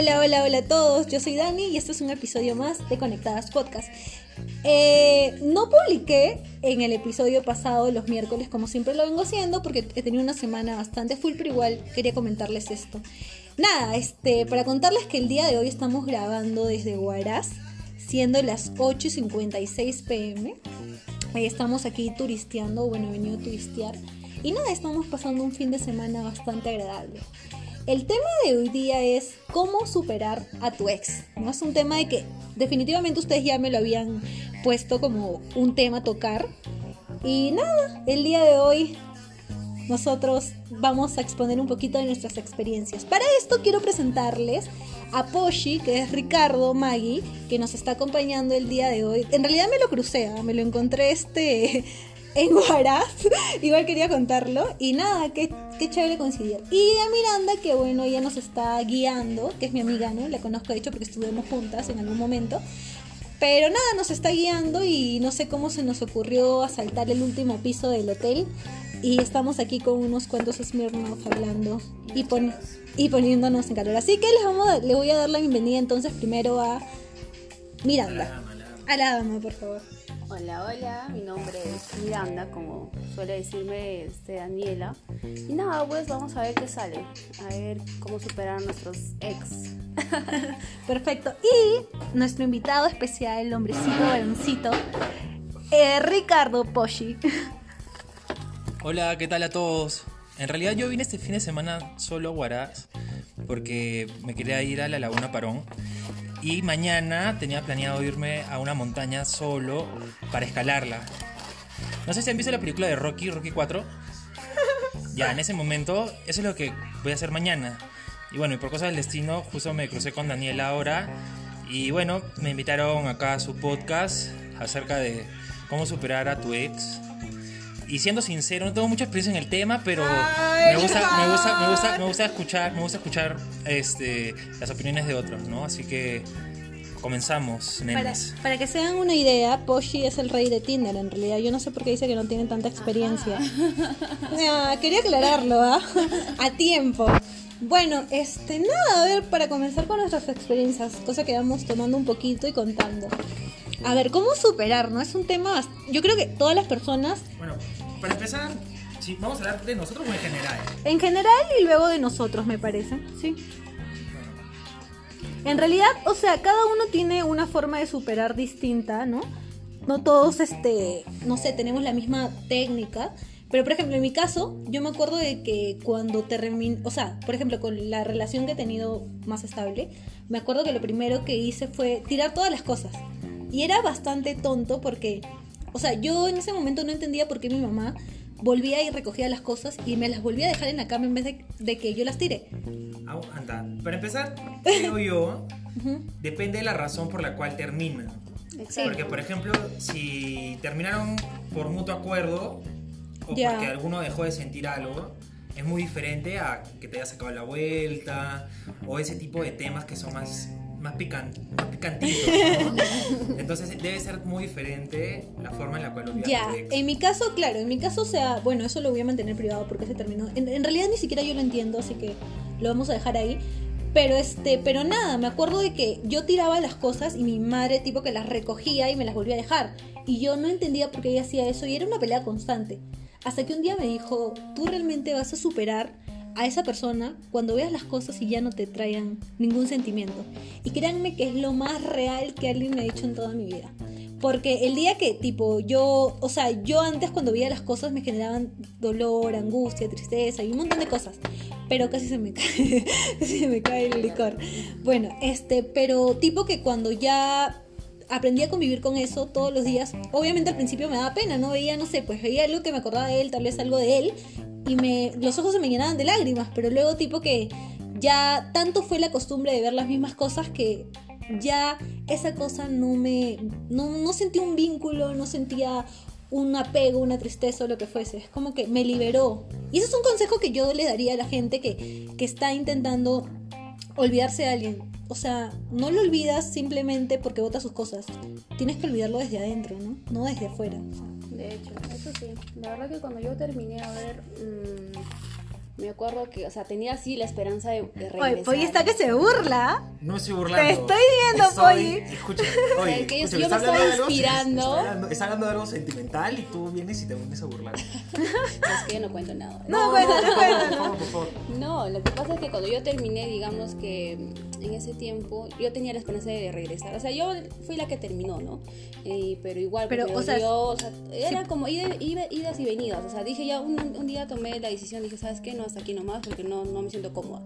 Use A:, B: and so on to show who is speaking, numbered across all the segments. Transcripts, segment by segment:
A: Hola, hola, hola a todos. Yo soy Dani y este es un episodio más de Conectadas Podcast. Eh, no publiqué en el episodio pasado los miércoles como siempre lo vengo haciendo porque he tenido una semana bastante full, pero igual quería comentarles esto. Nada, este, para contarles que el día de hoy estamos grabando desde Huaraz, siendo las 8.56 pm. Eh, estamos aquí turisteando, bueno, he venido a turistear. Y nada, estamos pasando un fin de semana bastante agradable. El tema de hoy día es cómo superar a tu ex. ¿no? Es un tema de que definitivamente ustedes ya me lo habían puesto como un tema a tocar. Y nada, el día de hoy nosotros vamos a exponer un poquito de nuestras experiencias. Para esto quiero presentarles a Poshi, que es Ricardo Maggi, que nos está acompañando el día de hoy. En realidad me lo crucé, ¿ah? me lo encontré este en Huaraz. Igual quería contarlo. Y nada, qué, qué chévere coincidir. Y a Miranda, que bueno, ella nos está guiando, que es mi amiga, ¿no? La conozco de hecho porque estuvimos juntas en algún momento. Pero nada, nos está guiando y no sé cómo se nos ocurrió asaltar el último piso del hotel. Y estamos aquí con unos cuantos Smirnoff hablando y, pon y poniéndonos en calor. Así que les, vamos a, le voy a dar la bienvenida entonces primero a Miranda. A la dama, por favor.
B: Hola, hola, mi nombre es Miranda, como suele decirme este, Daniela. Y nada, pues vamos a ver qué sale. A ver cómo superar a nuestros ex.
A: Perfecto. Y nuestro invitado especial, el hombrecito baloncito, eh, Ricardo Poshi.
C: Hola, ¿qué tal a todos? En realidad yo vine este fin de semana solo a Huaraz porque me quería ir a la Laguna Parón y mañana tenía planeado irme a una montaña solo para escalarla. No sé si han visto la película de Rocky, Rocky 4. Ya, en ese momento, eso es lo que voy a hacer mañana. Y bueno, y por cosas del destino, justo me crucé con Daniel ahora. Y bueno, me invitaron acá a su podcast acerca de cómo superar a tu ex. Y siendo sincero, no tengo mucha experiencia en el tema, pero me gusta, me gusta, me gusta, me gusta escuchar, me gusta escuchar este, las opiniones de otros, ¿no? Así que comenzamos,
A: Para,
C: nenes.
A: para que se hagan una idea, Poshi es el rey de Tinder en realidad. Yo no sé por qué dice que no tiene tanta experiencia. Ah, quería aclararlo, ¿ah? A tiempo. Bueno, este, nada, a ver, para comenzar con nuestras experiencias, cosa que vamos tomando un poquito y contando. A ver, ¿cómo superar, no? Es un tema, yo creo que todas las personas,
C: Bueno, para empezar, sí, vamos a hablar de nosotros o en general.
A: en general y luego de nosotros, me parece, sí. En realidad, o sea, cada uno tiene una forma de superar distinta, ¿no? No todos, este, no sé, tenemos la misma técnica. Pero, por ejemplo, en mi caso, yo me acuerdo de que cuando terminé, o sea, por ejemplo, con la relación que he tenido más estable, me acuerdo que lo primero que hice fue tirar todas las cosas. Y era bastante tonto porque, o sea, yo en ese momento no entendía por qué mi mamá volvía y recogía las cosas y me las volvía a dejar en la cama en vez de, de que yo las tire.
D: Anda. Para empezar, creo yo, depende de la razón por la cual termina.
B: Exacto.
D: Porque, por ejemplo, si terminaron por mutuo acuerdo o porque alguno dejó de sentir algo, es muy diferente a que te hayas sacado la vuelta o ese tipo de temas que son más, más, pican, más picantitos. ¿no? Entonces, debe ser muy diferente la forma en la cual olvidas
A: Ya, en mi caso, claro, en mi caso, o sea, bueno, eso lo voy a mantener privado porque se terminó. En, en realidad ni siquiera yo lo entiendo, así que lo vamos a dejar ahí. Pero este, pero nada, me acuerdo de que yo tiraba las cosas y mi madre tipo que las recogía y me las volvía a dejar. Y yo no entendía por qué ella hacía eso y era una pelea constante. Hasta que un día me dijo, tú realmente vas a superar a esa persona cuando veas las cosas y ya no te traigan ningún sentimiento. Y créanme que es lo más real que alguien me ha dicho en toda mi vida. Porque el día que, tipo, yo, o sea, yo antes cuando veía las cosas me generaban dolor, angustia, tristeza y un montón de cosas. Pero casi se me cae, se me cae el licor. Bueno, este, pero tipo que cuando ya aprendí a convivir con eso todos los días, obviamente al principio me daba pena, ¿no? Veía, no sé, pues veía algo que me acordaba de él, tal vez algo de él, y me, los ojos se me llenaban de lágrimas, pero luego tipo que ya tanto fue la costumbre de ver las mismas cosas que ya esa cosa no me, no, no sentía un vínculo, no sentía un apego, una tristeza o lo que fuese. Es como que me liberó. Y eso es un consejo que yo le daría a la gente que, que está intentando olvidarse de alguien. O sea, no lo olvidas simplemente porque bota sus cosas. Tienes que olvidarlo desde adentro, ¿no? No desde afuera.
B: De hecho, eso sí. La verdad que cuando yo terminé a ver, mm, me acuerdo que, o sea, tenía así la esperanza de, de
A: Oye,
B: regresar.
A: Polly está que se burla.
D: No estoy burlando.
A: Te estoy viendo, Polly.
D: Escucha, oye,
B: Es que yo- me estaba
D: algo-
B: inspirando.
D: Está hablando, está hablando de algo sentimental y tú vienes y te vienes a burlar.
B: Es que yo no cuento nada.
A: No,
D: por
A: cuéntate.
D: favor, por favor.
B: No, lo que pasa es que cuando yo terminé, digamos que en ese tiempo, yo tenía la esperanza de regresar. O sea, yo fui la que terminó, ¿no? Eh, pero igual,
A: Pero,
B: porque
A: o sea,
B: yo, o sea, era como ida- ida- idas y venidas. O sea, dije ya, un, un día tomé la decisión, dije, ¿sabes qué? No, hasta aquí nomás, porque no, no me siento cómoda.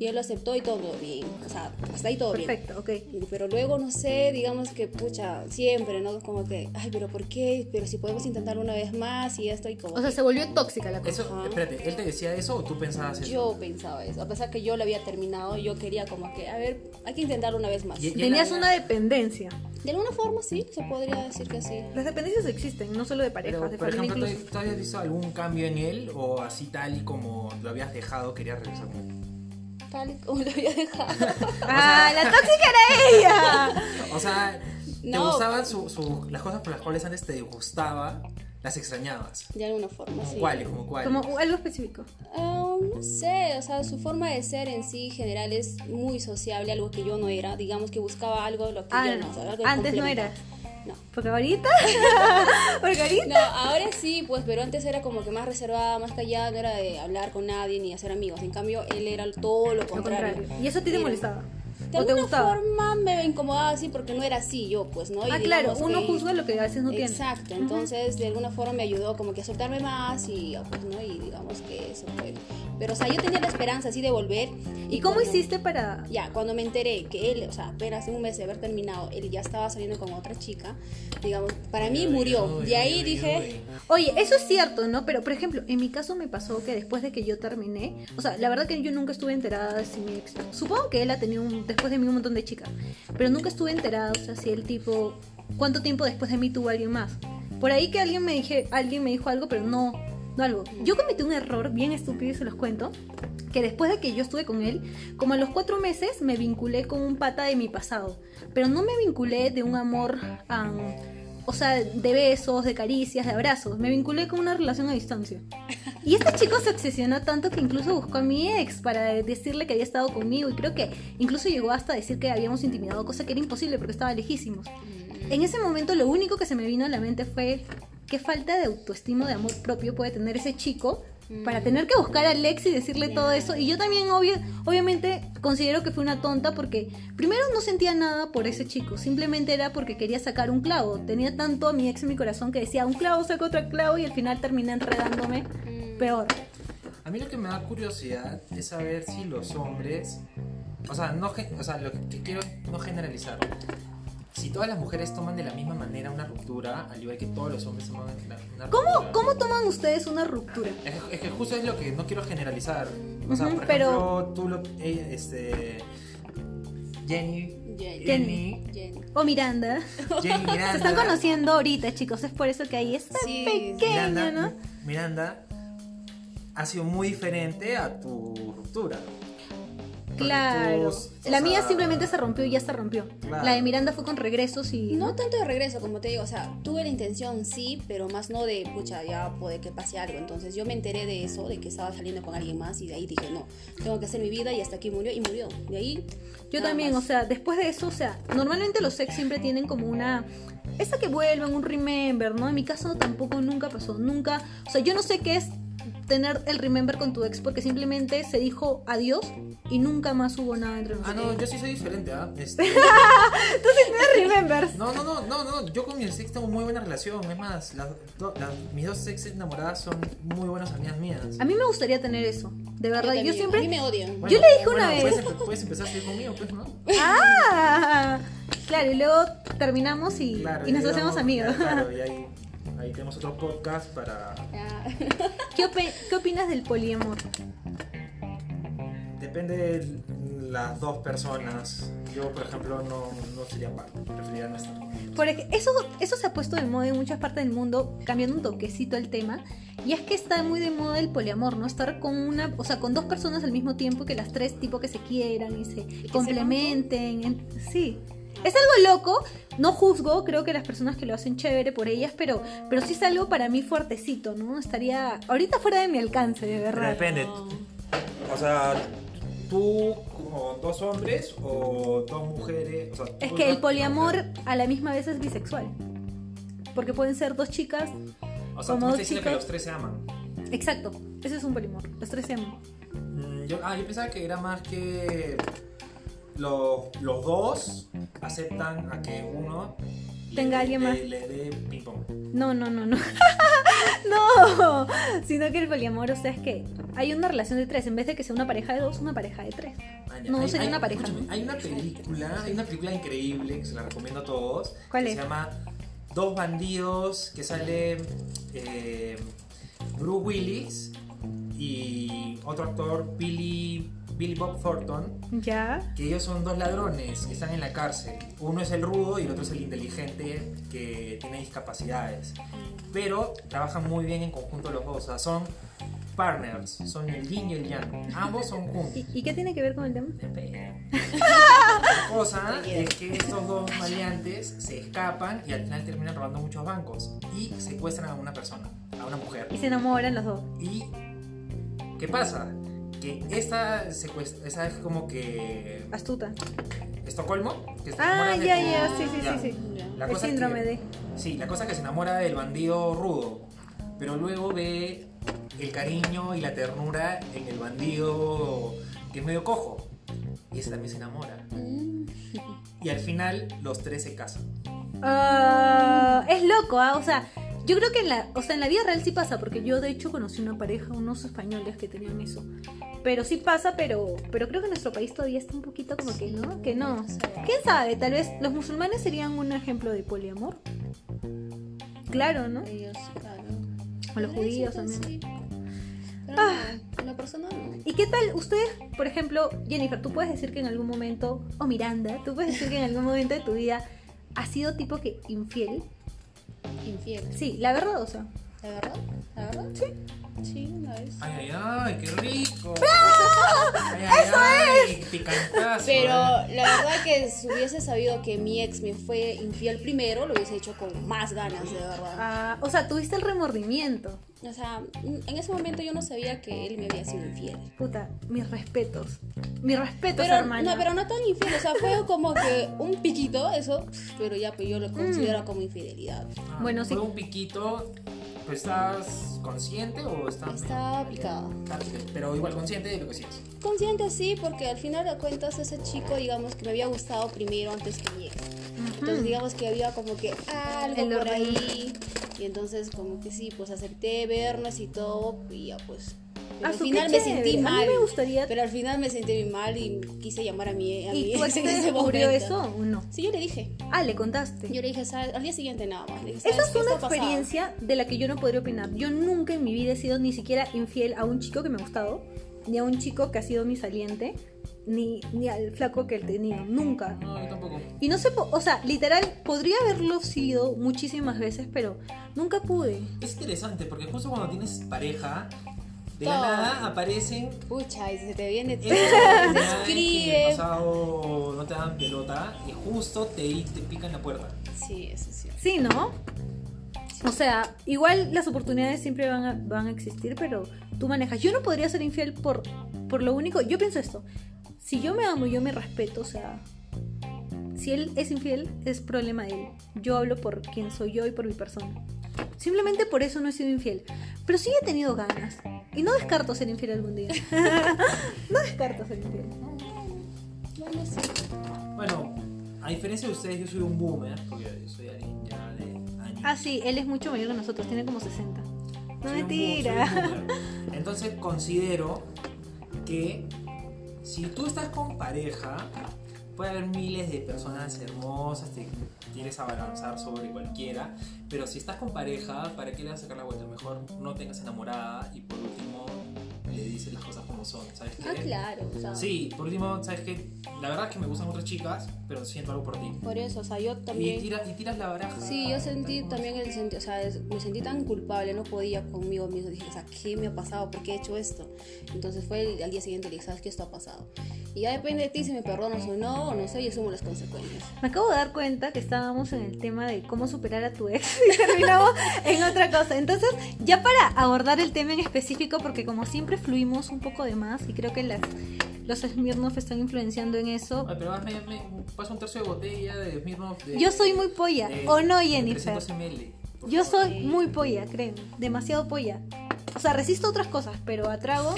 B: Y él lo aceptó y todo bien. O sea, hasta ahí todo bien.
A: Perfecto, ok.
B: Pero luego, no sé, digamos que, pucha, siempre, ¿no? Como que, ay, pero ¿por qué? Pero si podemos intentarlo una vez más y esto y como...
A: O sea, se volvió tóxica la cosa.
D: Eso, espérate, ¿él te decía eso o tú pensabas eso?
B: yo pensaba eso. A pesar que yo lo había terminado, yo quería como que, a ver, hay que intentarlo una vez más.
D: Y- y-
A: Tenías una dependencia.
B: De alguna forma, sí, se podría decir que sí.
A: Las dependencias existen, no solo de parejas,
D: Pero,
A: de
D: por
A: familia
D: ejemplo, ¿tú,
A: incluso.
D: tú habías visto algún cambio en él o así tal y como lo habías dejado querías regresar con él?
B: Tal y como lo había dejado.
A: ¡Ah, la tóxica era ella!
D: O sea, ¿te
B: No.
D: gustaban su- su- las cosas por las cuales antes te gustaba? ¿Las extrañabas?
B: De alguna forma, sí.
D: ¿Cuáles? ¿Como cuáles?
A: Como algo específico.
B: Ah, no sé, o sea, su forma de ser en sí general es muy sociable, algo que yo no era. Digamos que buscaba algo lo que
A: Ah,
B: yo no. o sea, algo
A: antes no era.
B: No.
A: Porque ahorita. Porque ahorita.
B: No, ahora sí, pues, pero antes era como que más reservada, más callada, no era de hablar con nadie ni hacer amigos. En cambio, él era todo lo contrario.
A: contrario. ¿Y eso a ti te molestaba?
B: De
A: ¿O te
B: alguna forma me incomodaba así porque no era así yo, pues, ¿no? Y
A: Ah, claro, uno
B: que-
A: juzga lo que a veces no tiene.
B: Exacto, entonces de alguna forma me ayudó como que a soltarme más y pues, ¿no? Y digamos que eso fue. Pero, o sea, yo tenía la esperanza así de volver.
A: ¿Y cómo
B: cuando-
A: hiciste para.?
B: Ya, cuando me enteré que él, o sea, apenas un mes de haber terminado, él ya estaba saliendo con otra chica, digamos, para mí murió. De ahí dije.
A: Oye, eso es cierto, ¿no? Pero, por ejemplo, en mi caso me pasó que después de que yo terminé, o sea, la verdad que yo nunca estuve enterada de si mi ex. Supongo que él ha tenido un- después de mí un montón de chicas, pero nunca estuve enterada, o sea, si el tipo, cuánto tiempo después de mí tuvo alguien más. Por ahí que alguien me dije, alguien me dijo algo, pero no, no algo. Yo cometí un error bien estúpido y se los cuento. Que después de que yo estuve con él, como a los cuatro meses me vinculé con un pata de mi pasado. Pero no me vinculé de un amor am, o sea, de besos, de caricias, de abrazos. Me vinculé con una relación a distancia. Y este chico se obsesionó tanto que incluso buscó a mi ex para decirle que había estado conmigo. Y creo que incluso llegó hasta decir que habíamos intimidado, cosa que era imposible porque estaba lejísimos. En ese momento lo único que se me vino a la mente fue qué falta de autoestima, de amor propio puede tener ese chico para tener que buscar al ex y decirle todo eso. Y yo también, obvio, obviamente, considero que fue una tonta porque primero no sentía nada por ese chico, simplemente era porque quería sacar un clavo. Tenía tanto a mi ex en mi corazón que decía un clavo saca otro clavo y al final terminé enredándome peor.
D: A mí lo que me da curiosidad es saber si los hombres, o sea, no, o sea, lo que quiero no generalizar. Si todas las mujeres toman de la misma manera una ruptura, al igual que todos los hombres toman la- una
A: ¿Cómo,
D: ruptura.
A: ¿Cómo toman ustedes una ruptura?
D: Es, que- es que justo es lo que no quiero generalizar. O sea, por
A: pero-
D: ejemplo, tú lo, eh, este, Jenny,
B: Jenny.
D: Jenny,
B: Jenny.
A: O Miranda.
D: Jenny Miranda.
A: Se están conociendo ahorita, chicos. Es por eso que ahí está
B: Sí,
A: pequeña,
D: Miranda,
A: ¿no?
D: Miranda ha sido muy diferente a tu ruptura.
A: Claro. La mía simplemente se rompió y ya se rompió.
D: Claro.
A: La de Miranda fue con regresos y.
B: No tanto de regreso, como te digo, o sea, tuve la intención, sí, pero más no de, pucha, ya puede que pase algo. Entonces yo me enteré de eso, de que estaba saliendo con alguien más y de ahí dije, no, tengo que hacer mi vida y hasta aquí murió y murió. De ahí...
A: Yo también,
B: más.
A: o sea, después de eso, o sea, normalmente los ex siempre tienen como una. Esa que vuelven, un remember, ¿no? En mi caso tampoco nunca pasó. Nunca. O sea, yo no sé qué es tener el remember con tu ex porque simplemente se dijo adiós y nunca más hubo nada entre
D: Ah,
A: nosotros.
D: no, yo sí soy diferente, ¿ah? Este,
A: ¿Tienes remembers?
D: no, no, no, no, no, yo con mi ex tengo muy buena relación. Es más, las do- las- mis dos ex enamoradas son muy buenas amigas mías.
A: A mí me gustaría tener eso. De verdad, yo, siempre.
B: A mí me odian.
D: Bueno,
A: yo le dije una vez-
D: Puedes, puedes empezar a salir conmigo, pues, ¿no?
A: ¡Ah! Claro, y luego terminamos y,
D: Claro,
A: y nos hacemos amigos.
D: Claro, y ahí, ahí tenemos otro podcast para...
B: Ya.
A: ¿Qué, opi- ¿Qué opinas del poliamor?
D: Depende de las dos personas. Yo, por ejemplo, no, no sería parte. Preferiría no estar.
A: Porque eso, eso se ha puesto de moda en muchas partes del mundo, cambiando un toquecito el tema. Y es que está muy de moda el poliamor, ¿no? Estar con una, o sea, con dos personas al mismo tiempo que las tres tipo que se quieran y se
B: se
A: complementen. En- sí. Es algo loco, no juzgo, creo que las personas que lo hacen chévere por ellas, pero, pero sí es algo para mí fuertecito, ¿no? Estaría ahorita fuera de mi alcance, de verdad.
D: depende. O sea, tú con dos hombres o dos mujeres. o sea,
A: Es
D: tú
A: que el poliamor a la misma vez es bisexual. Porque pueden ser dos chicas.
D: O sea, tú
A: como
D: me
A: dos
D: estás diciendo que
A: chicas.
D: los tres se aman.
A: Exacto, ese es un poliamor. Los tres se aman.
D: Mm, yo, ah, yo pensaba que era más que los, los dos aceptan a que uno le
A: Tenga
D: dé-
A: alguien
D: le-
A: más.
D: Le dé ping pong.
A: No, no, no, no. no. Sino que el poliamor, o sea, es que hay una relación de tres. En vez de que sea una pareja de dos, una pareja de tres. No,
D: Hay-
A: sería
D: hay-
A: una pareja.
D: Hay una película, hay una película increíble que se la recomiendo a todos.
A: ¿Cuál
D: que
A: es?
D: Se llama Dos bandidos que sale eh, Bruce Willis y otro actor Billy Billy Bob Thornton.
A: Ya.
D: que ellos son dos ladrones que están en la cárcel. Uno es el rudo y el otro es el inteligente que tiene discapacidades. Pero trabajan muy bien en conjunto los dos. O sea, son partners, son el yin y el yang. Ambos son juntos.
A: ¿Y, y qué tiene que ver con el tema?
D: La cosa es que estos dos maleantes se escapan y al final terminan robando muchos bancos y secuestran a una persona, a una mujer.
A: Y se enamoran los dos.
D: ¿Y qué pasa? Que esta secuestra, esa es como que
A: Astuta.
D: Estocolmo. Que
A: Ah,
D: enamora de
A: ya, ya, sí, sí,
D: ya.
A: sí, sí.
D: La
A: El
D: cosa
A: síndrome
D: que-
A: de.
D: Sí, la cosa que se enamora del bandido rudo, pero luego ve el cariño y la ternura en el bandido que es medio cojo. Y ese también se enamora.
B: Mm.
D: Y al final los tres se casan.
A: Ah, es loco, ¿ah? O sea, yo creo que en la, o sea, en la vida real sí pasa, porque yo de hecho conocí una pareja, unos españoles que tenían eso. Pero sí pasa, pero, pero creo que nuestro país todavía está un poquito como que no, que no. ¿Quién sabe? Tal vez los musulmanes serían un ejemplo de poliamor. Claro, ¿no?
B: Ellos, claro.
A: O los judíos también. Ah.
B: lo personal no.
A: ¿Y qué tal ustedes, por ejemplo, Jennifer, tú puedes decir que en algún momento, o Miranda, tú puedes decir que en algún momento de tu vida has sido tipo que infiel?
B: Infiel.
A: Sí, la verdad, o sea.
B: ¿La verdad? ¿La verdad? Sí. Sí, una vez.
D: Ay, ay, ay, qué rico. Ay, ay, ay, picantazo,
B: Pero
D: ¿eh?
B: la verdad que si hubiese sabido que mi ex me fue infiel primero, lo hubiese hecho con más ganas, de verdad.
A: Ah, o sea, tuviste el remordimiento.
B: O sea, en ese momento yo no sabía que él me había sido infiel.
A: Puta, mis respetos. Mis respetos,
B: Pero
A: hermana.
B: no, pero no tan infiel, o sea, fue como que un piquito, eso, pero ya pues yo lo considero como infidelidad.
D: Ah,
A: Bueno, sí.
D: Fue un piquito. ¿Pero ¿Estás consciente o estás.?
B: Estaba picada.
D: Pero igual consciente de lo que sientes.
B: Consciente sí, porque al final de cuentas ese chico, digamos, que me había gustado primero antes que mi ex. Entonces digamos que había como que algo
A: El
B: por
A: orden.
B: ahí. Y entonces como que sí, pues acepté vernos y todo, y ya pues. Pero
A: Ah,
B: al final me sentí
A: A mí
B: mal.
A: me gustaría-
B: Pero al final me sentí muy mal y quise llamar a mi, a mi
A: ¿Y tu
B: ex
A: ex
B: en
A: te
B: ese
A: descubrió
B: momento.
A: eso o no?
B: Sí, yo le dije.
A: Ah, le contaste.
B: Yo le dije, ¿sabes? Al día siguiente nada más. Le dije,
A: Esa
B: ¿sabes
A: es una
B: ha pasado.
A: experiencia de la que yo no podría opinar. Yo nunca en mi vida he sido ni siquiera infiel a un chico que me ha gustado, ni a un chico que ha sido mi saliente, ni, ni al flaco que he tenido. Nunca.
D: No, yo tampoco.
A: Y no sé, o sea, literal, podría haberlo sido muchísimas veces, pero nunca pude.
D: Es interesante porque justo cuando tienes pareja, de la nada aparecen.
B: Pucha, y se te viene todo. se
D: en el
B: escribe.
D: pasado no te dan pelota y justo te, te pican la puerta.
B: Sí, eso sí.
A: Sí, ¿no? O sea, igual las oportunidades siempre van a, van a existir, pero tú manejas. Yo no podría ser infiel por, por lo único. Yo pienso esto. Si yo me amo y yo me respeto, o sea, si él es infiel, es problema de él. Yo hablo por quien soy yo y por mi persona. Simplemente por eso no he sido infiel. Pero sí he tenido ganas. Y no descarto ser infiel algún día. no descarto ser infiel.
B: Bueno, sí.
D: Bueno, a diferencia de ustedes, yo soy un boomer, porque yo soy alguien ya de años.
A: Ah, sí, él es mucho mayor que nosotros, tiene como 60. No
D: soy
A: mentira.
D: un boomer. Entonces considero que si tú estás con pareja, puede haber miles de personas hermosas, te quieres abalanzar sobre cualquiera, pero si estás con pareja, ¿para qué le vas a sacar la vuelta? Mejor no tengas enamorada y por último le dices las cosas como son, ¿sabes qué?
B: Ah, claro. O sea,
D: Sí, por último, ¿sabes qué? La verdad es que me gustan otras chicas, pero siento algo por ti.
B: Por eso, o sea, yo
D: Y,
B: también.
D: tira- y tiras la baraja.
B: Sí, yo sentí también el sentido, o sea, es- me sentí tan culpable, no podía conmigo mismo. Dije, o sea, ¿qué me ha pasado? ¿Por qué he hecho esto? Entonces fue el- al día siguiente, le dije, ¿sabes qué? Esto ha pasado. Y ya depende de ti si me perdonas o no, o no sé, yo asumo las consecuencias.
A: Me acabo de dar cuenta que estábamos en el tema de cómo superar a tu ex y terminamos en otra cosa. Entonces, ya para abordar el tema en específico, porque como siempre fluimos un poco de más y creo que las, los Smirnoff están influenciando en eso.
D: Ay, pero me, me pasa un tercio de botella de Smirnoff de...
A: Yo soy muy polla,
D: de-
A: ¿o no, Jennifer?
D: 300 ml,
A: Yo soy muy polla, créeme. Demasiado polla. O sea, resisto otras cosas, pero a trago,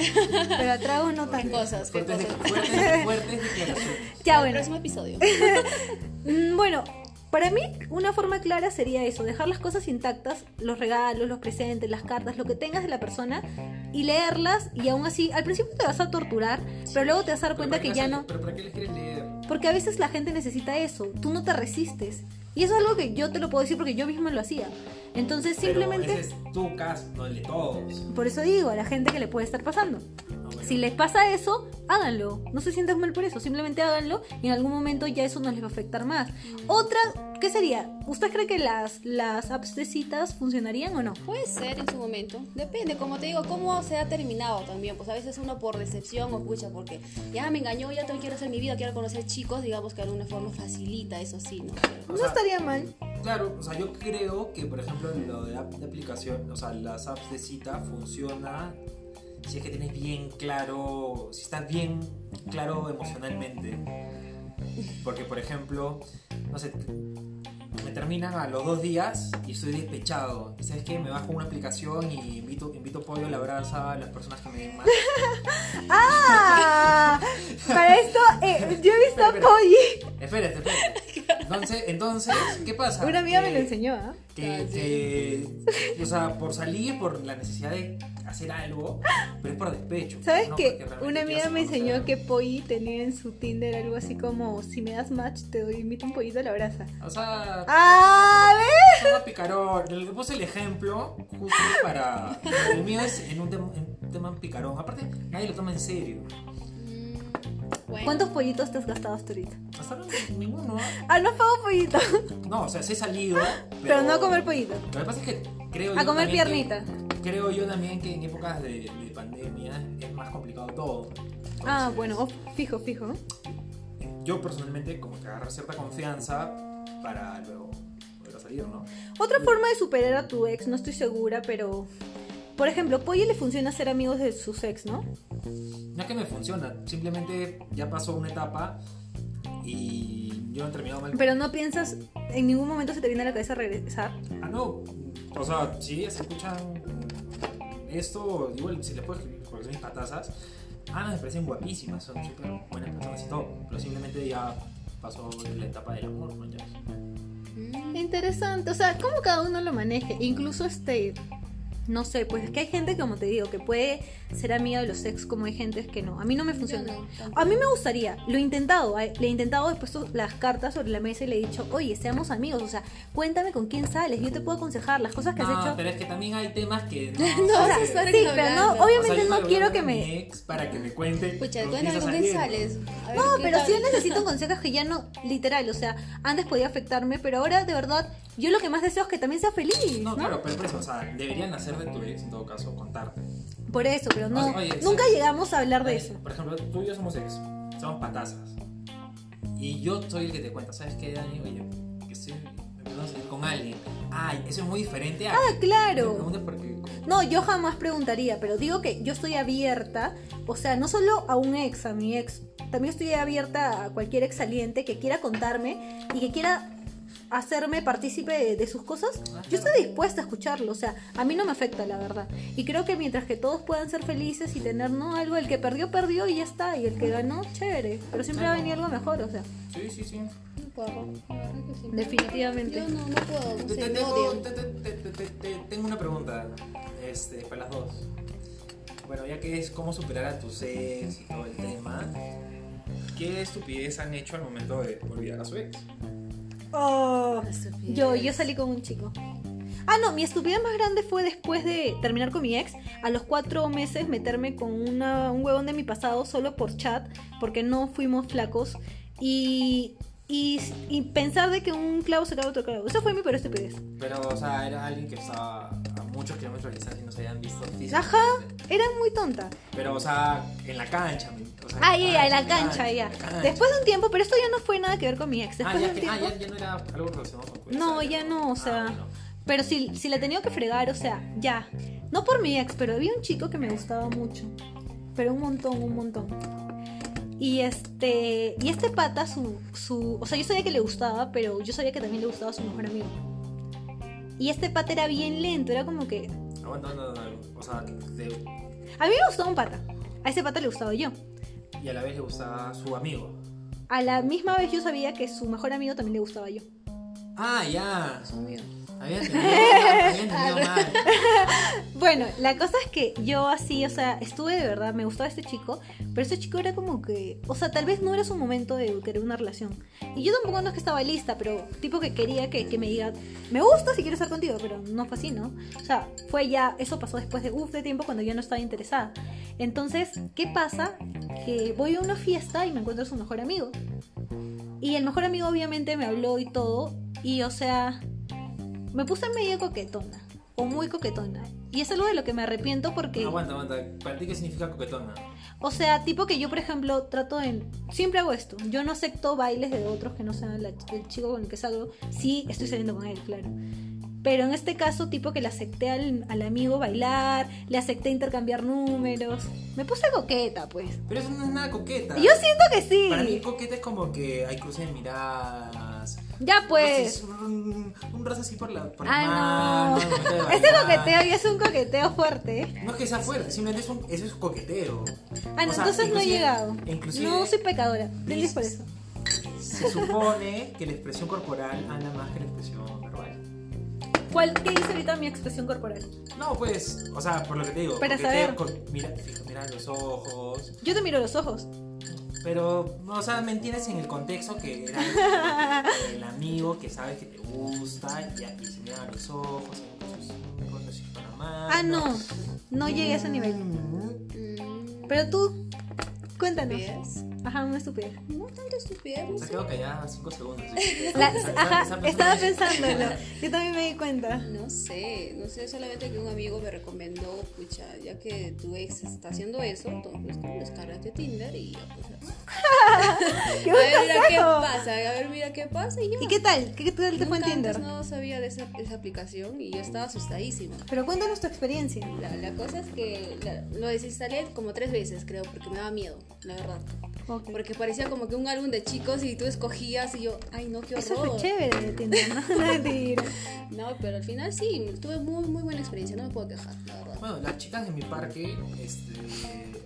A: pero a trago no tanto.
B: cosas? ¿Qué
D: Fuertes,
B: cosas?
D: fuertes, fuertes declaraciones.
A: Ya
B: El
A: bueno.
B: próximo episodio.
A: Mm, Bueno, para mí una forma clara sería eso, dejar las cosas intactas, los regalos, los presentes, las cartas, lo que tengas de la persona y leerlas y aún así, al principio te vas a torturar, pero luego te vas a dar cuenta
D: ¿para
A: que ya no,
D: ¿Pero para qué les quieres leer?
A: porque a veces la gente necesita eso, tú no te resistes. Y eso es algo que yo te lo puedo decir porque yo misma lo hacía. Entonces
D: Pero
A: simplemente,
D: ese es tu caso, no el de todos.
A: por eso digo, a la gente que le puede estar pasando.
D: No, bueno.
A: Si les pasa eso, háganlo. No se sientan mal por eso. Simplemente háganlo y en algún momento ya eso no les va a afectar más. Otra, ¿qué sería? ¿Usted cree que las, las apps de citas funcionarían o no?
B: Puede ser en su momento. Depende, como te digo, cómo se ha terminado también. Pues a veces uno por decepción o escucha porque ya me engañó, ya también quiero hacer mi vida, quiero conocer chicos, digamos que de alguna forma facilita, eso sí, ¿no? Pero-
D: O
A: No
D: sea,
A: estaría mal.
D: Claro, o sea, yo creo que, por ejemplo, lo de app de aplicación, o sea, las apps de cita funciona si es que tienes bien claro, si estás bien claro emocionalmente. Porque, por ejemplo, no sé, me terminan a los dos días y estoy despechado. ¿Y sabes qué? Me bajo una aplicación y invito, invito pollo a la brasa a las personas que me den más.
A: ¡Ah! Para esto, eh, yo he visto. Polly.
D: Espérate, espérate. Entonces, entonces, ¿qué pasa?
A: Una amiga me
D: Que-
A: lo enseñó, ¿ah?
D: que,
B: Ah, sí.
D: que- o sea, por salir, por la necesidad de hacer algo, pero es por despecho.
A: ¿Sabes
D: no
A: qué? Una amiga me enseñó que Polly tenía en su Tinder algo así como: si me das match, te doy, invito un pollito a la brasa.
D: O sea,
A: ¡Ah! ¿ves?
D: picarón. Le puse el ejemplo justo para. El mío es en un, tem- en un tema picarón. Aparte, nadie lo toma en serio.
B: Bueno.
A: ¿Cuántos pollitos te has gastado hasta ahorita?
D: Hasta ahora ninguno.
A: Ah, no pago pollito.
D: No, o sea, sí he salido. Pero,
A: Pero no a comer pollito.
D: Lo que pasa es que creo
A: A
D: yo
A: comer piernita.
D: que- creo yo también que en épocas de, de pandemia es más complicado todo.
A: Ah, bueno, oh, fijo, fijo.
D: yo personalmente como que agarrar cierta confianza para luego poder salir, ¿no?
A: Otra forma de superar a tu ex, no estoy segura, pero. Por ejemplo, Polly le funciona ser amigos de sus ex, ¿no?
D: No es que me funciona, simplemente ya pasó una etapa y yo he terminado mal.
A: Pero no piensas, en ningún momento se te viene a la cabeza regresar.
D: Ah, no, o sea, si ellas escuchan esto, igual si les puedo escribir, porque son mis patazas, ah, me parecen guapísimas, son súper buenas personas y todo, pero simplemente ya pasó la etapa del amor, ¿no? Ya.
B: Mm,
A: Interesante, o sea, cómo cada uno lo maneje. Incluso este, no sé, pues es que hay gente, como te digo, que puede ser amiga de los ex, como hay gente que no. A mí no me funciona. A mí me gustaría, lo he intentado, le he intentado, he puesto las cartas sobre la mesa y le he dicho, oye, seamos amigos, o sea, cuéntame con quién sales, yo te puedo aconsejar las cosas que has hecho.
D: pero es que también hay temas que no,
B: No,
A: O sea,
B: sí,
A: pero no, obviamente
D: O sea, yo
A: no quiero que me...
D: ex para que me cuente.
B: Pucha,
D: con
B: cuéntame
D: quién
B: con quién sales. A ver,
A: No,
B: ¿qué
A: pero
B: tal?
A: sí necesito consejos que ya no, literal, o sea, antes podía afectarme, pero ahora de verdad, yo lo que más deseo es que también sea feliz,
D: No,
A: ¿no?
D: claro, pero por eso, o sea, deberían hacer de tu ex en todo caso contarte.
A: Por eso, pero no,
D: oye,
A: nunca
D: sí.
A: llegamos a hablar de eso.
D: Por ejemplo, tú y yo somos ex, somos patazas. Y yo soy el que te cuenta, ¿sabes qué, Dani? Oye, que estoy empezando a salir con alguien. Ay, eso es muy diferente a.
A: Ah,
D: Me
A: claro.
D: porque.
A: No, yo jamás preguntaría, pero digo que yo estoy abierta, o sea, no solo a un ex, a mi ex, también estoy abierta a cualquier ex saliente que quiera contarme y que quiera hacerme partícipe de, de sus cosas. Yo estoy dispuesta a escucharlo, o sea, a mí no me afecta, la verdad. Y creo que mientras que todos puedan ser felices y tener, ¿no? Algo, el que perdió, perdió y ya está, y el que ganó, chévere. Pero siempre va a venir algo mejor, o sea,
D: Sí, sí, sí.
A: Definitivamente.
B: Yo no, no puedo, no
D: Te,
B: sé,
D: te-
B: me
D: tengo,
B: odian.
D: te- te- te- te- te- te- tengo una pregunta este, para las dos. Bueno, ya que es cómo superar a tus ex y todo el tema, ¿qué estupidez han hecho al momento de olvidar a su ex?
A: Oh, yo, yo salí con un chico. Ah, no, mi estupidez más grande fue después de terminar con mi ex, a los cuatro meses meterme con una- un huevón de mi pasado solo por chat, porque no fuimos flacos, y, y, y pensar de que un clavo se otro clavo. Esa fue mi peor estupidez.
D: Pero, o sea, era alguien que estaba muchos kilómetros de distancia y no se habían visto físicamente.
A: Ajá, era muy tonta.
D: Pero, o sea, en la cancha. O sea,
A: Ah, ya, en la cancha, ya. Después de un tiempo, pero esto ya no fue nada que ver con mi ex.
D: Ah,
A: Después
D: ya,
A: de un
D: que- ah,
A: tiempo.
D: ya, ya no era algo relacionado con
A: No, ya no, o sea.
D: Ah, bueno.
A: Pero si, si la he tenido que fregar, o sea, ya. No por mi ex, pero había un chico que me gustaba mucho. Pero un montón, un montón. Y este. Y este pata, su, su. O sea, yo sabía que le gustaba, pero yo sabía que también le gustaba a su mejor amigo. Y este pata era bien lento, era como que.
D: Aguanta, no, no, O sea, de-
A: A mí me gustaba un pata. A ese pata le gustaba yo.
D: y a la vez le gustaba su amigo.
A: A la misma vez yo sabía que su mejor amigo también le gustaba yo.
D: Ah, ya.
B: Son míos.
D: Había entendido, había entendido mal.
A: Bueno, la cosa es que yo así, o sea, estuve de verdad, me gustaba este chico, pero este chico era como que, o sea, tal vez no era su momento de querer una relación. Y yo tampoco no es que estaba lista, pero tipo que quería que, que me diga, me gusta si quiero estar contigo, pero no fue así, ¿no? O sea, fue ya, eso pasó después de uff de tiempo cuando yo no estaba interesada. Entonces, ¿qué pasa? Que voy a una fiesta y me encuentro a su mejor amigo. Y el mejor amigo obviamente me habló y todo, y o sea, me puse medio coquetona, o muy coquetona. Y es algo de lo que me arrepiento porque,
D: Aguanta, aguanta. ¿Para ti qué significa coquetona?
A: o sea, tipo que yo, por ejemplo, trato de... Siempre hago esto, yo no acepto bailes de otros que no sean la- el chico con el que salgo. Sí, estoy saliendo con él, claro. Pero en este caso, tipo que le acepté al, al amigo bailar, le acepté intercambiar números. Me puse coqueta, pues.
D: Pero eso no es nada coqueta.
A: Yo siento que sí.
D: Para mí coqueta es como que hay cruces de miradas.
A: Ya pues.
D: Un, un roce así por la por
A: Ay, no.
D: manos, momento de
A: Este coqueteo ya es un coqueteo fuerte.
D: No es que sea fuerte, simplemente es un, eso es coqueteo.
A: Ah, no,
D: sea,
A: entonces no he llegado. No soy pecadora. Brindis por eso.
D: Se supone que la expresión corporal anda más que la expresión verbal.
A: ¿Cuál, ¿Qué dice ahorita mi expresión corporal?
D: No, pues, o sea, por lo que te digo.
A: Para saber.
D: con- mira, mira los ojos.
A: Yo te miro los ojos.
D: Pero, o sea, me entiendes en el contexto que era el, el amigo que sabe que te gusta y, y se mira a los ojos, y con sus- con la mano.
A: Ah, no. No llegué a ese nivel.
B: Mm,
A: Pero tú, cuéntanos. Ajá, una estupidez.
B: No tanto estupidez, no
D: Se quedó callada 5 segundos.
A: La-
D: Esa- esa-
A: ajá, estaba pensándolo. Yo también me di cuenta.
B: No sé, no sé, solamente que un amigo me recomendó, pucha, ya que tu ex está haciendo eso, entonces descárgate Tinder y ya pues.
A: ¡Qué
B: A ver, mira qué pasa, a ver, mira qué pasa y ya.
A: ¿Y qué tal? ¿Qué tal te fue en Tinder?
B: no sabía de esa, esa aplicación y yo estaba asustadísima.
A: Pero cuéntanos tu experiencia.
B: La, la cosa es que la- lo desinstalé como tres veces, creo, porque me daba miedo, la verdad.
A: Ok.
B: Porque parecía como que un álbum de chicos y tú escogías y yo, ay no, qué
A: Eso
B: horror.
A: fue chévere de Tinder, ¿no? No,
B: pero al final sí, tuve muy, muy buena experiencia, no me puedo quejar, la verdad.
D: Bueno, las chicas de mi parque, este,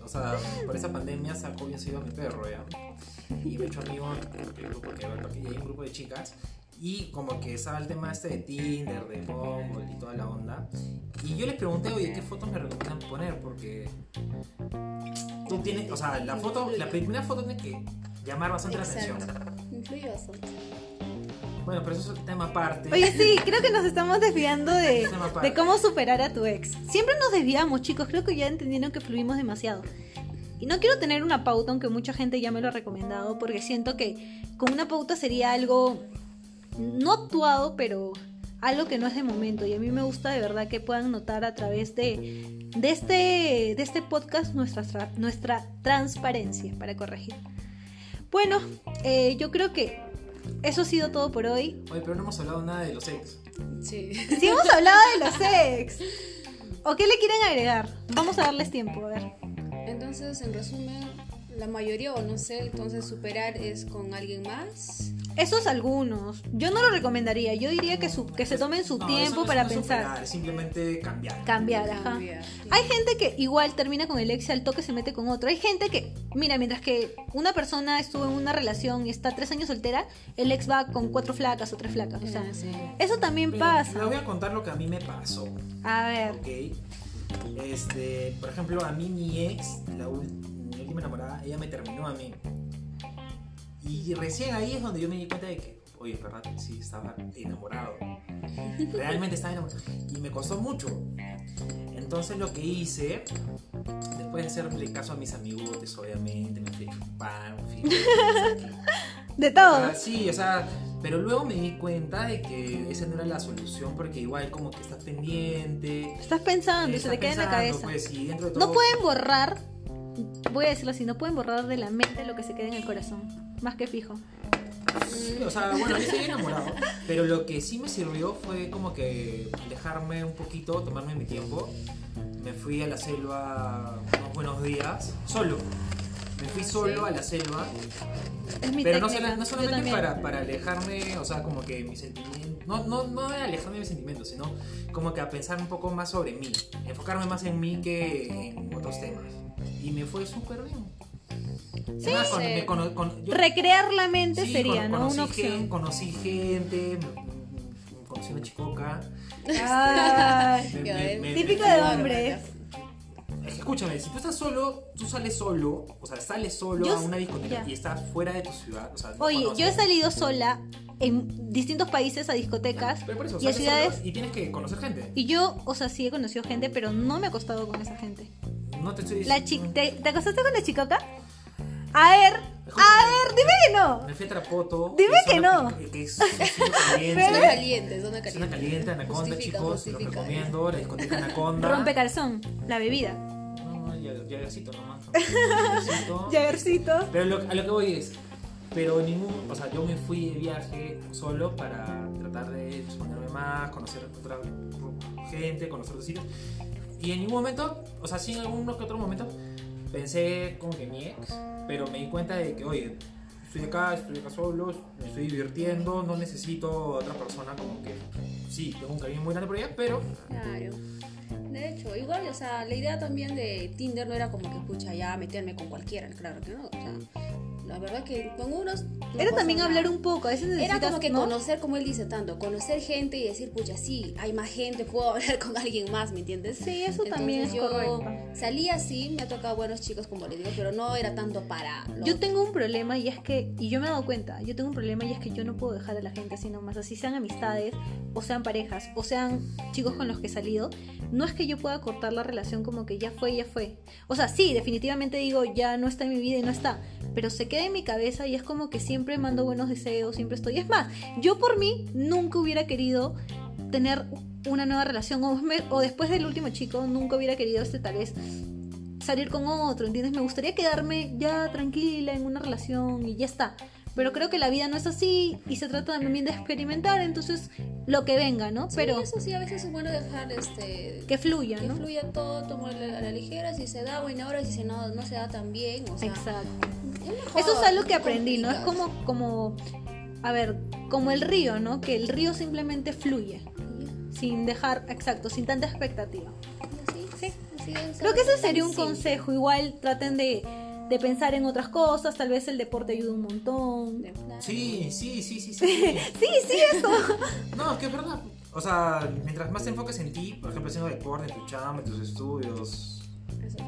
D: o sea, por esa pandemia sacó bien sido a mi perro, ¿ya? Y me he hecho amigo del grupo que va al parque y hay un grupo de chicas. Y como que estaba el tema este de Tinder, de Bumble y toda la onda. Y yo les pregunté, oye, ¿qué fotos me recomiendan poner? Porque tú tienes, o sea, la foto, la primera foto tiene que llamar bastante la atención.
B: Exacto. Influye bastante.
D: Bueno, pero eso es un tema aparte.
A: Oye, sí, creo que nos estamos desviando de, de cómo superar a tu ex. Siempre nos desviamos, chicos. Creo que ya entendieron que fluimos demasiado. Y no quiero tener una pauta, aunque mucha gente ya me lo ha recomendado, porque siento que con una pauta sería algo no actuado, pero algo que no es de momento. Y a mí me gusta de verdad que puedan notar a través de, de, este, de este podcast nuestra, tra- nuestra transparencia para corregir. Bueno, eh, yo creo que eso ha sido todo por hoy.
D: Oye, pero no hemos hablado nada de los ex.
B: Sí.
A: Si hemos hablado de los ex. ¿O qué le quieren agregar? Vamos a darles tiempo, a ver.
B: Entonces, en resumen, la mayoría, o no sé, entonces superar es con alguien más.
A: Esos algunos. Yo no lo recomendaría. Yo diría que, su, que se tomen su
D: No,
A: tiempo
D: eso no
A: para
D: es
A: pensar.
D: superar, es simplemente cambiar.
A: Cambiar, ajá.
B: Cambiar.
A: Hay gente que igual termina con el ex y al toque se mete con otro. Hay gente que, mira, mientras que una persona estuvo en una relación y está tres años soltera, el ex va con cuatro flacas o tres flacas. O sea,
B: Ah, sí.
A: eso también pasa.
D: voy a contar lo que a mí me pasó.
A: A ver.
D: Ok. Este, por ejemplo, a mí mi ex, la mi última enamorada, ella me terminó a mí. Y recién ahí es donde yo me di cuenta de que, oye, en verdad, sí, estaba enamorado. Realmente estaba enamorado. Y me costó mucho. Entonces lo que hice, después de hacerle caso a mis amigos, obviamente, me fui a chupar, me fui
A: De todo.
D: Ah, Sí, o sea, pero luego me di cuenta de que esa no era la solución porque igual como que estás pendiente.
A: Estás pensando y se
D: estás
A: te queda en la cabeza.
D: pues, y dentro de
A: No
D: todo-
A: pueden borrar voy a decirlo así, no pueden borrar de la mente lo que se queda en el corazón. Más que fijo.
D: Sí, o sea, bueno, yo estoy enamorado. Pero lo que sí me sirvió fue como que dejarme un poquito, tomarme mi tiempo. Me fui a la selva unos buenos días, solo. Me fui solo a la selva.
A: Es mi
D: Pero no,
A: técnica.
D: no solamente para, para alejarme, o sea, como que mis sentimientos. No, no, no alejarme de mis sentimientos, sino como que a pensar un poco más sobre mí. Enfocarme más en mí que en otros temas. Y me fue súper bien.
A: Sí,
D: Además, con-
B: sí.
D: me cono- con- yo-
A: Recrear la mente
D: Sí,
A: sería, ¿no?
D: conocí
A: Una opción.
D: conocí gente, me, me- conocí una chicoca. Me- me-
A: típico de hombres.
D: Escúchame, si tú estás solo, tú sales solo, o sea, sales solo
A: Yo
D: a una discoteca
A: ya.
D: y estás fuera de tu ciudad. O sea, no
A: Oye,
D: conoces.
A: yo he salido sola en distintos países a discotecas
D: Pero por eso,
A: y a ciudades.
D: y tienes que conocer gente.
A: Y yo, o sea, sí he conocido gente, pero no me ha acostado con esa gente.
D: No te estoy
A: La
D: diciendo.
A: chi- ¿te, ¿Te acostaste con la chicoca? A ver, a ver, dime que no.
D: Me fui a Trapoto.
A: Dime
D: es
A: que no.
D: Que es una zona caliente.
B: Zona caliente, zona caliente.
D: Zona caliente, Anaconda,
B: Justifica,
D: chicos. Los
B: justifica.
D: recomiendo. La discoteca Anaconda.
A: Rompe calzón, la bebida.
D: No, ya, Jagercito nomás. Jagercito. Pero lo- a lo que voy es, pero ningún, o sea, yo me fui de viaje solo para tratar de exponerme más, conocer otra gente, conocer otros sitios. Y en ningún momento, o sea, sí en alguno que otro momento, pensé como que mi ex, pero me di cuenta de que, oye, estoy acá, estoy acá solo, me estoy divirtiendo, no necesito otra persona como que, sí, tengo un cariño muy grande por ella, pero
B: Claro. De hecho, igual, o sea, la idea también de Tinder no era como que, pucha, ya meterme con cualquiera, claro que no. O sea, la verdad que con unos. no
A: Era también
B: nada.
A: hablar un poco, a veces necesitas,
B: Era como que
A: ¿no?
B: conocer, como él dice tanto, conocer gente y decir, pucha, sí, hay más gente, puedo hablar con alguien más, ¿me entiendes?
A: Sí, eso también es
B: yo
A: correcto.
B: Salí así, me ha tocado buenos chicos, como les digo, pero no era tanto para. lo-
A: Yo tengo un problema y es que, y yo me he dado cuenta, yo tengo un problema y es que yo no puedo dejar a la gente así nomás, así sean amistades, o sean parejas, o sean chicos con los que he salido, no es que yo pueda cortar la relación como que ya fue, ya fue. O sea, sí, definitivamente digo, ya no está en mi vida y no está, pero se queda en mi cabeza y es como que siempre mando buenos deseos, siempre estoy. Es más, yo por mí nunca hubiera querido tener una nueva relación, o, me- o después del último chico, nunca hubiera querido este tal vez salir con otro, ¿entiendes? Me gustaría quedarme ya tranquila en una relación y ya está. Pero creo que la vida no es así y se trata también de experimentar, entonces lo que venga, ¿no?
B: Sí,
A: Pero
B: eso sí, a veces es bueno dejar este.
A: que fluya,
B: que
A: ¿no?
B: fluya todo, tomarlo a la ligera, si se da, buena hora, si se no, no se da tan bien, o sea,
A: Exacto. Eso es algo que aprendí, ¿no? Es como, como, a ver, como el río, ¿no? Que el río simplemente fluye, sin dejar, exacto, sin tanta expectativa.
B: Sí, sí,
A: Creo que ese sería un consejo. Igual traten de, de pensar en otras cosas, tal vez el deporte ayuda un montón.
D: Sí, sí, sí, sí, sí.
A: Sí, sí, eso.
D: No, es que es verdad. O sea, mientras más te enfoques en ti, por ejemplo, haciendo deporte, en tu chamba, en tus estudios,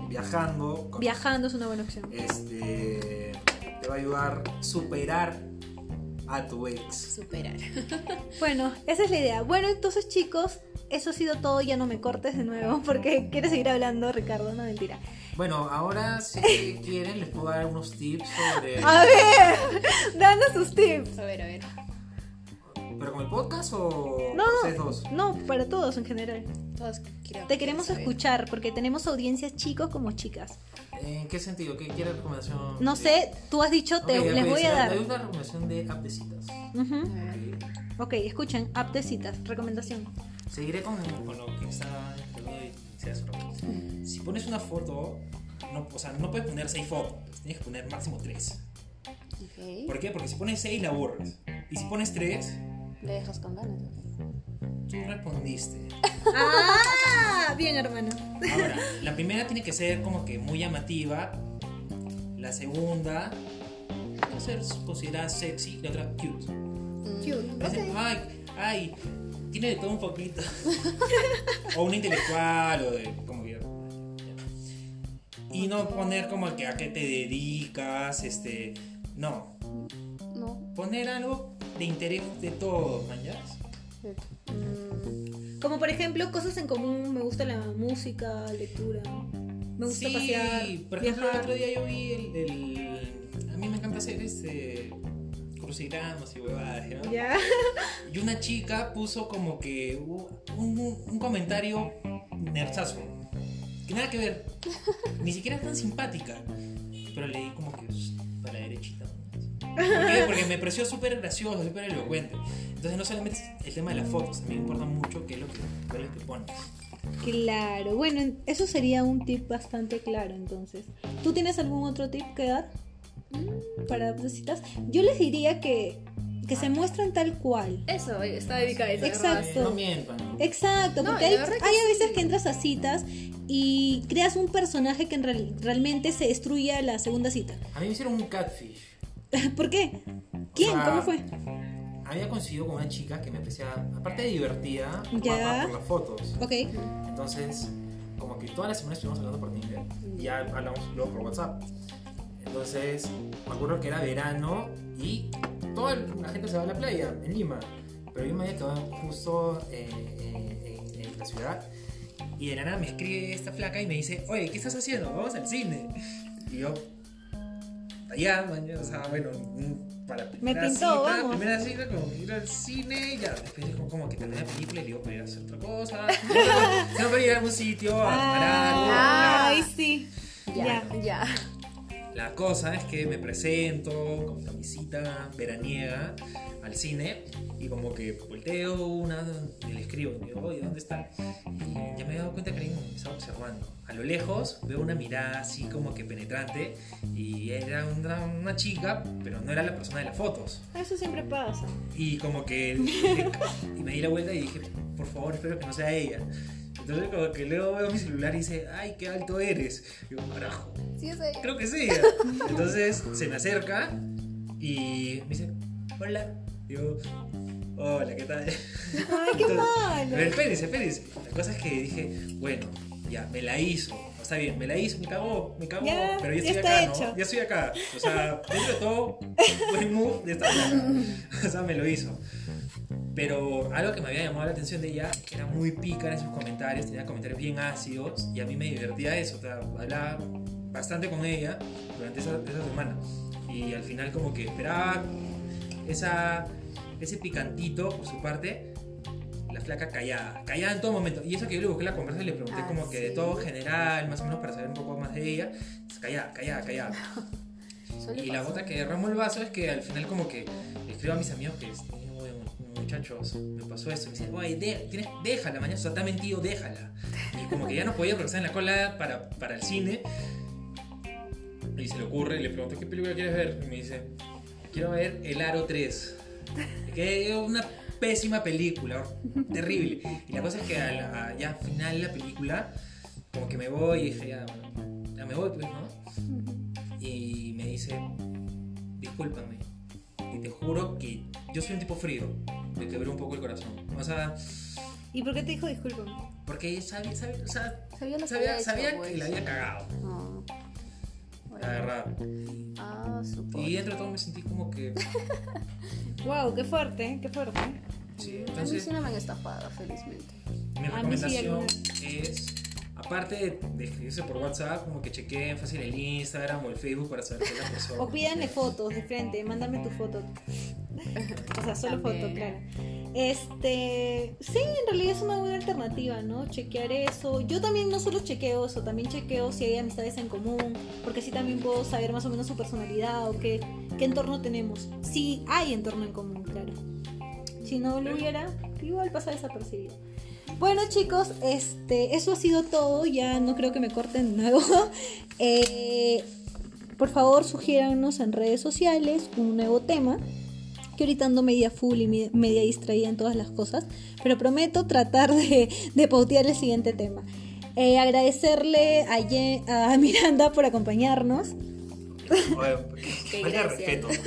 D: Viajando, con-
A: Viajando es una buena opción.
D: este, te va a ayudar a superar a tu ex.
B: Superar.
A: Bueno, esa es la idea. Bueno, entonces chicos, eso ha sido todo. Ya no me cortes de nuevo porque quieres seguir hablando, Ricardo. No, mentira.
D: Bueno, ahora si quieren les puedo dar unos tips sobre...
A: A ver, danos sus tips.
B: A ver, a ver.
D: ¿Pero con el podcast o
A: No,
D: ustedes dos?
A: no, para todos en general.
B: Todos
A: Te queremos
B: saber.
A: escuchar porque tenemos audiencias chicos como chicas.
D: ¿En qué sentido? ¿Qué quiere recomendación?
A: No sé, tú has dicho, te, les voy a dar.
D: doy una recomendación de app de citas.
B: A ver.
D: Ok.
A: Escuchen, app de citas, recomendación.
C: Seguiré con, con lo que está de. Si pones una foto, no, o sea, no puedes poner seis fotos, tienes que poner máximo tres. ¿Por qué? Porque si pones seis la borras. Y si pones tres,
B: Le dejas con ganas.
C: tú respondiste.
A: Ah, bien hermano.
C: Ahora, la primera tiene que ser como que muy llamativa. La segunda puede ser considerada sexy. La otra cute.
B: Mm.
C: A veces, ay, ay, tiene de todo un poquito. o una intelectual, o de como que. Y no poner como que a qué te dedicas, este. No.
B: No.
C: Poner algo de interés de todos, mañas.
B: Mm,
A: Como por ejemplo, cosas en común, me gusta la música, lectura, me gusta
C: sí,
A: pasear,
C: por ejemplo, el otro día yo vi el, el- A mí me encanta hacer este. crucigramas y huevadas, ¿no?
A: Ya.
C: Y una chica puso como que un, un- comentario nerzazo.
D: que nada que ver. Ni siquiera es tan simpática. Pero le di como que ¿Por qué? Porque me pareció súper gracioso, súper elocuente. Entonces no solamente es el tema de las fotos, también importa mucho qué es lo que, qué es lo que pones.
A: Claro, bueno, en- eso sería un tip bastante claro entonces. ¿Tú tienes algún otro tip que dar para las citas? Yo les diría que, que se muestren tal cual.
B: Eso, está dedicada a eso.
A: Exacto.
E: No mientan.
A: Exacto,
B: No,
A: porque hay,
B: verdad que
A: hay a veces que entras a citas y creas un personaje que en real- realmente se destruye a la segunda cita.
E: A mí me hicieron un catfish.
A: ¿Por qué? ¿Quién?
E: O sea,
A: ¿Cómo fue?
E: Había conseguido con una chica que me parecía, aparte de divertida,
A: Ya.
E: por las fotos.
A: Ok.
E: Entonces, como que todas las semanas estuvimos hablando por Tinder y ya hablamos luego por WhatsApp. Entonces, me acuerdo que era verano y toda la gente se va a la playa en Lima. Pero yo me había quedado justo eh, eh, en, en la ciudad
D: Y de la nada me escribe esta flaca y me dice, oye, ¿qué estás haciendo? Vamos al cine. Y yo, allá, mañana, o sea, bueno, mm, para la primera
A: pintó,
D: cita,
A: vamos.
D: primera cita, como que ir al cine, ya, después como, como que terminé la película y digo, para ir a hacer otra cosa. No, para ir a algún sitio, a.
A: Ah, Ay, sí.
B: Ya, ya.
D: La cosa es que me presento con camisita veraniega al cine y como que volteo una y le escribo y digo, oye, ¿dónde está? Y ya me he dado cuenta que alguien me estaba observando. A lo lejos veo una mirada así como que penetrante y era una, una chica, pero no era la persona de las fotos.
A: Eso siempre pasa.
D: Y como que y me di la vuelta y dije, por favor, espero que no sea ella. Entonces como que luego veo mi celular y dice, ay, qué alto eres. Y digo, carajo,
B: Sí, es ella.
D: Creo que sí. Entonces se me acerca y me dice, hola. Digo, hola, ¿qué tal?
A: Ay, qué
D: Entonces,
A: malo.
D: Pero espérense, espérense. La cosa es que dije, bueno, ya, me la hizo. O sea, bien, me la hizo, me cagó, me cagó,
A: Ya,
D: pero ya estoy
A: está
D: acá,
A: hecho.
D: ¿no? Ya estoy acá. O sea, dentro de todo, buen move de esta flaca. O sea, me lo hizo. Pero algo que me había llamado la atención de ella, que era muy pícara en sus comentarios, tenía comentarios bien ácidos y a mí me divertía eso, o sea, hablaba bastante con ella durante esa, esa semana. Y al final como que esperaba esa, ese picantito por su parte, la flaca callada, callada en todo momento. Y eso que yo le busqué la conversa y le pregunté
B: Ah,
D: como que de
B: sí.
D: todo general, más o menos para saber un poco más de ella, callada, callada, callada.
B: Suele
D: Y la gota que derramó el vaso es que al final como que escribo a mis amigos que es, "Oye, muchachos, me pasó esto. Y me dicen, oye, de- tienes- déjala, mañana, ha mentido, déjala. Y como que ya no podía estaba en la cola para, para el cine. Y se le ocurre, y le pregunto, ¿qué película quieres ver? Y me dice, quiero ver El Aro 3. Que es una pésima película, terrible. Y la cosa es que a ya al final de la película, como que me voy y dije, ya me voy, pues, ¿no? y me dice, discúlpame. Y te juro que yo soy un tipo frío. Me quebró un poco el corazón. O sea,
A: ¿Y por qué te dijo discúlpame?
D: porque sabía, sabía, o sea,
B: Sabía
D: sabía, que
B: pues.
D: la había cagado,
B: Ah.
D: la verdad.
B: Ah, supongo.
D: Y dentro de todo me sentí como que...
A: Wow, qué fuerte, qué fuerte.
D: Sí,
B: A mí
D: entonces
B: sí no me han estafado, felizmente.
D: mi
A: sí
D: recomendación es... Aparte de, de escribirse por WhatsApp, como que chequeen fácil el Instagram o el Facebook para saber qué es la persona.
A: O pídanle fotos de frente, mándame tu foto. O sea, solo foto, claro. Este, sí, en realidad es una buena alternativa, ¿no? Chequear eso. Yo también no solo chequeo eso, también chequeo si hay amistades en común, porque así también puedo saber más o menos su personalidad o qué, qué entorno tenemos. Si hay entorno en común, claro. Si no lo hubiera, igual pasa desapercibido. Bueno chicos, este, eso ha sido todo, ya no creo que me corten de nuevo. Eh, por favor, sugiéranos en redes sociales un nuevo tema. Que ahorita ando media full y me- media distraída en todas las cosas. Pero prometo tratar de, de pautear el siguiente tema. Eh, agradecerle a, Ye- a Miranda por acompañarnos.
D: Oye,
B: Qué
D: falta respeto.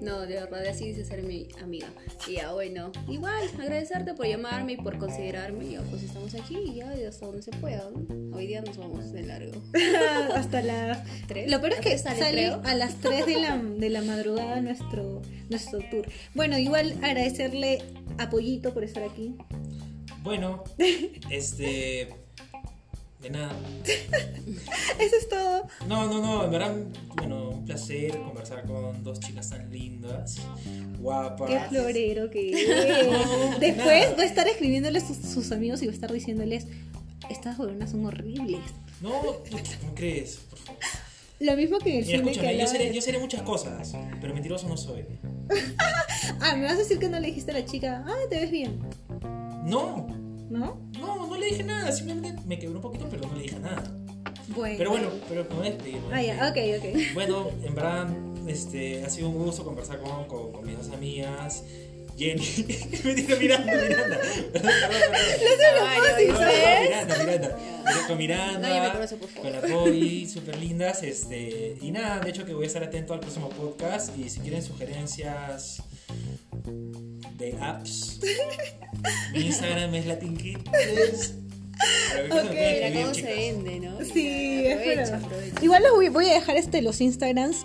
B: No, de verdad, así dice ser mi amiga. Y ya, bueno, igual, agradecerte por llamarme y por considerarme. Ya, pues estamos aquí y ya, y hasta donde se pueda, ¿no? Hoy día nos vamos de largo.
A: Hasta las
B: ¿Tres?
A: Lo peor es que
B: Sale,
A: a las 3 de la, de la madrugada nuestro, nuestro tour. Bueno, igual agradecerle a Pollito por estar aquí.
D: Bueno, este... De nada.
A: Eso es todo.
D: No, no, no, en verdad, bueno, un placer conversar con dos chicas tan lindas, guapas.
A: Qué florero que es. Después va a estar escribiéndoles sus, sus amigos y va a estar diciéndoles, estas huevonas son horribles.
D: No, ¿cómo crees? Por favor.
A: Lo mismo que en el
D: Mira,
A: cine que
D: escúchame, yo seré,
A: de-
D: yo seré muchas cosas, pero mentiroso no soy.
A: Ah, me vas a decir que no le dijiste a la chica, ah, te ves bien,
D: No,
A: ¿no?
D: no, no le dije nada, simplemente me quebró un poquito, pero no le dije nada.
A: Bueno.
D: Pero bueno, pero me voy a despedir. me voy
A: Ah, ya, ok, ok.
D: Bueno, en verdad, este, ha sido un gusto conversar con, con, con mis dos amigas. Jenny, me dice Miranda, Miranda. No. Miranda, Miranda. Con Miranda, con la Toby, súper lindas. Este, y nada, de hecho que voy a estar atento al próximo podcast. Y si quieren sugerencias de apps, mi Instagram es que
A: Ok.
D: escribir,
B: cómo se vende, ¿no?
A: Sí, es
B: aprovecha,
A: verdad.
B: aprovecha.
A: Igual los voy, voy a dejar este, los Instagrams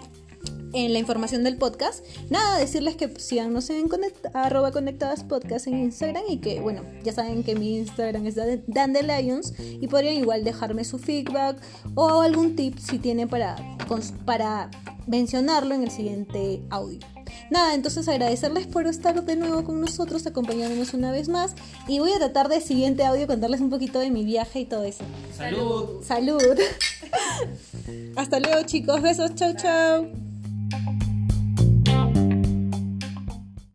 A: en la información del podcast. Nada, decirles que síganos en conect- arroba conectadas podcast en Instagram y que, bueno, ya saben que mi Instagram es Dan- Dandelions y podrían igual dejarme su feedback o algún tip si tienen para, para mencionarlo en el siguiente audio. Nada, entonces agradecerles por estar de nuevo con nosotros, acompañándonos una vez más. Y voy a tratar de siguiente audio contarles un poquito de mi viaje y todo eso.
D: Salud.
A: Salud. Hasta luego chicos, besos, chau chau.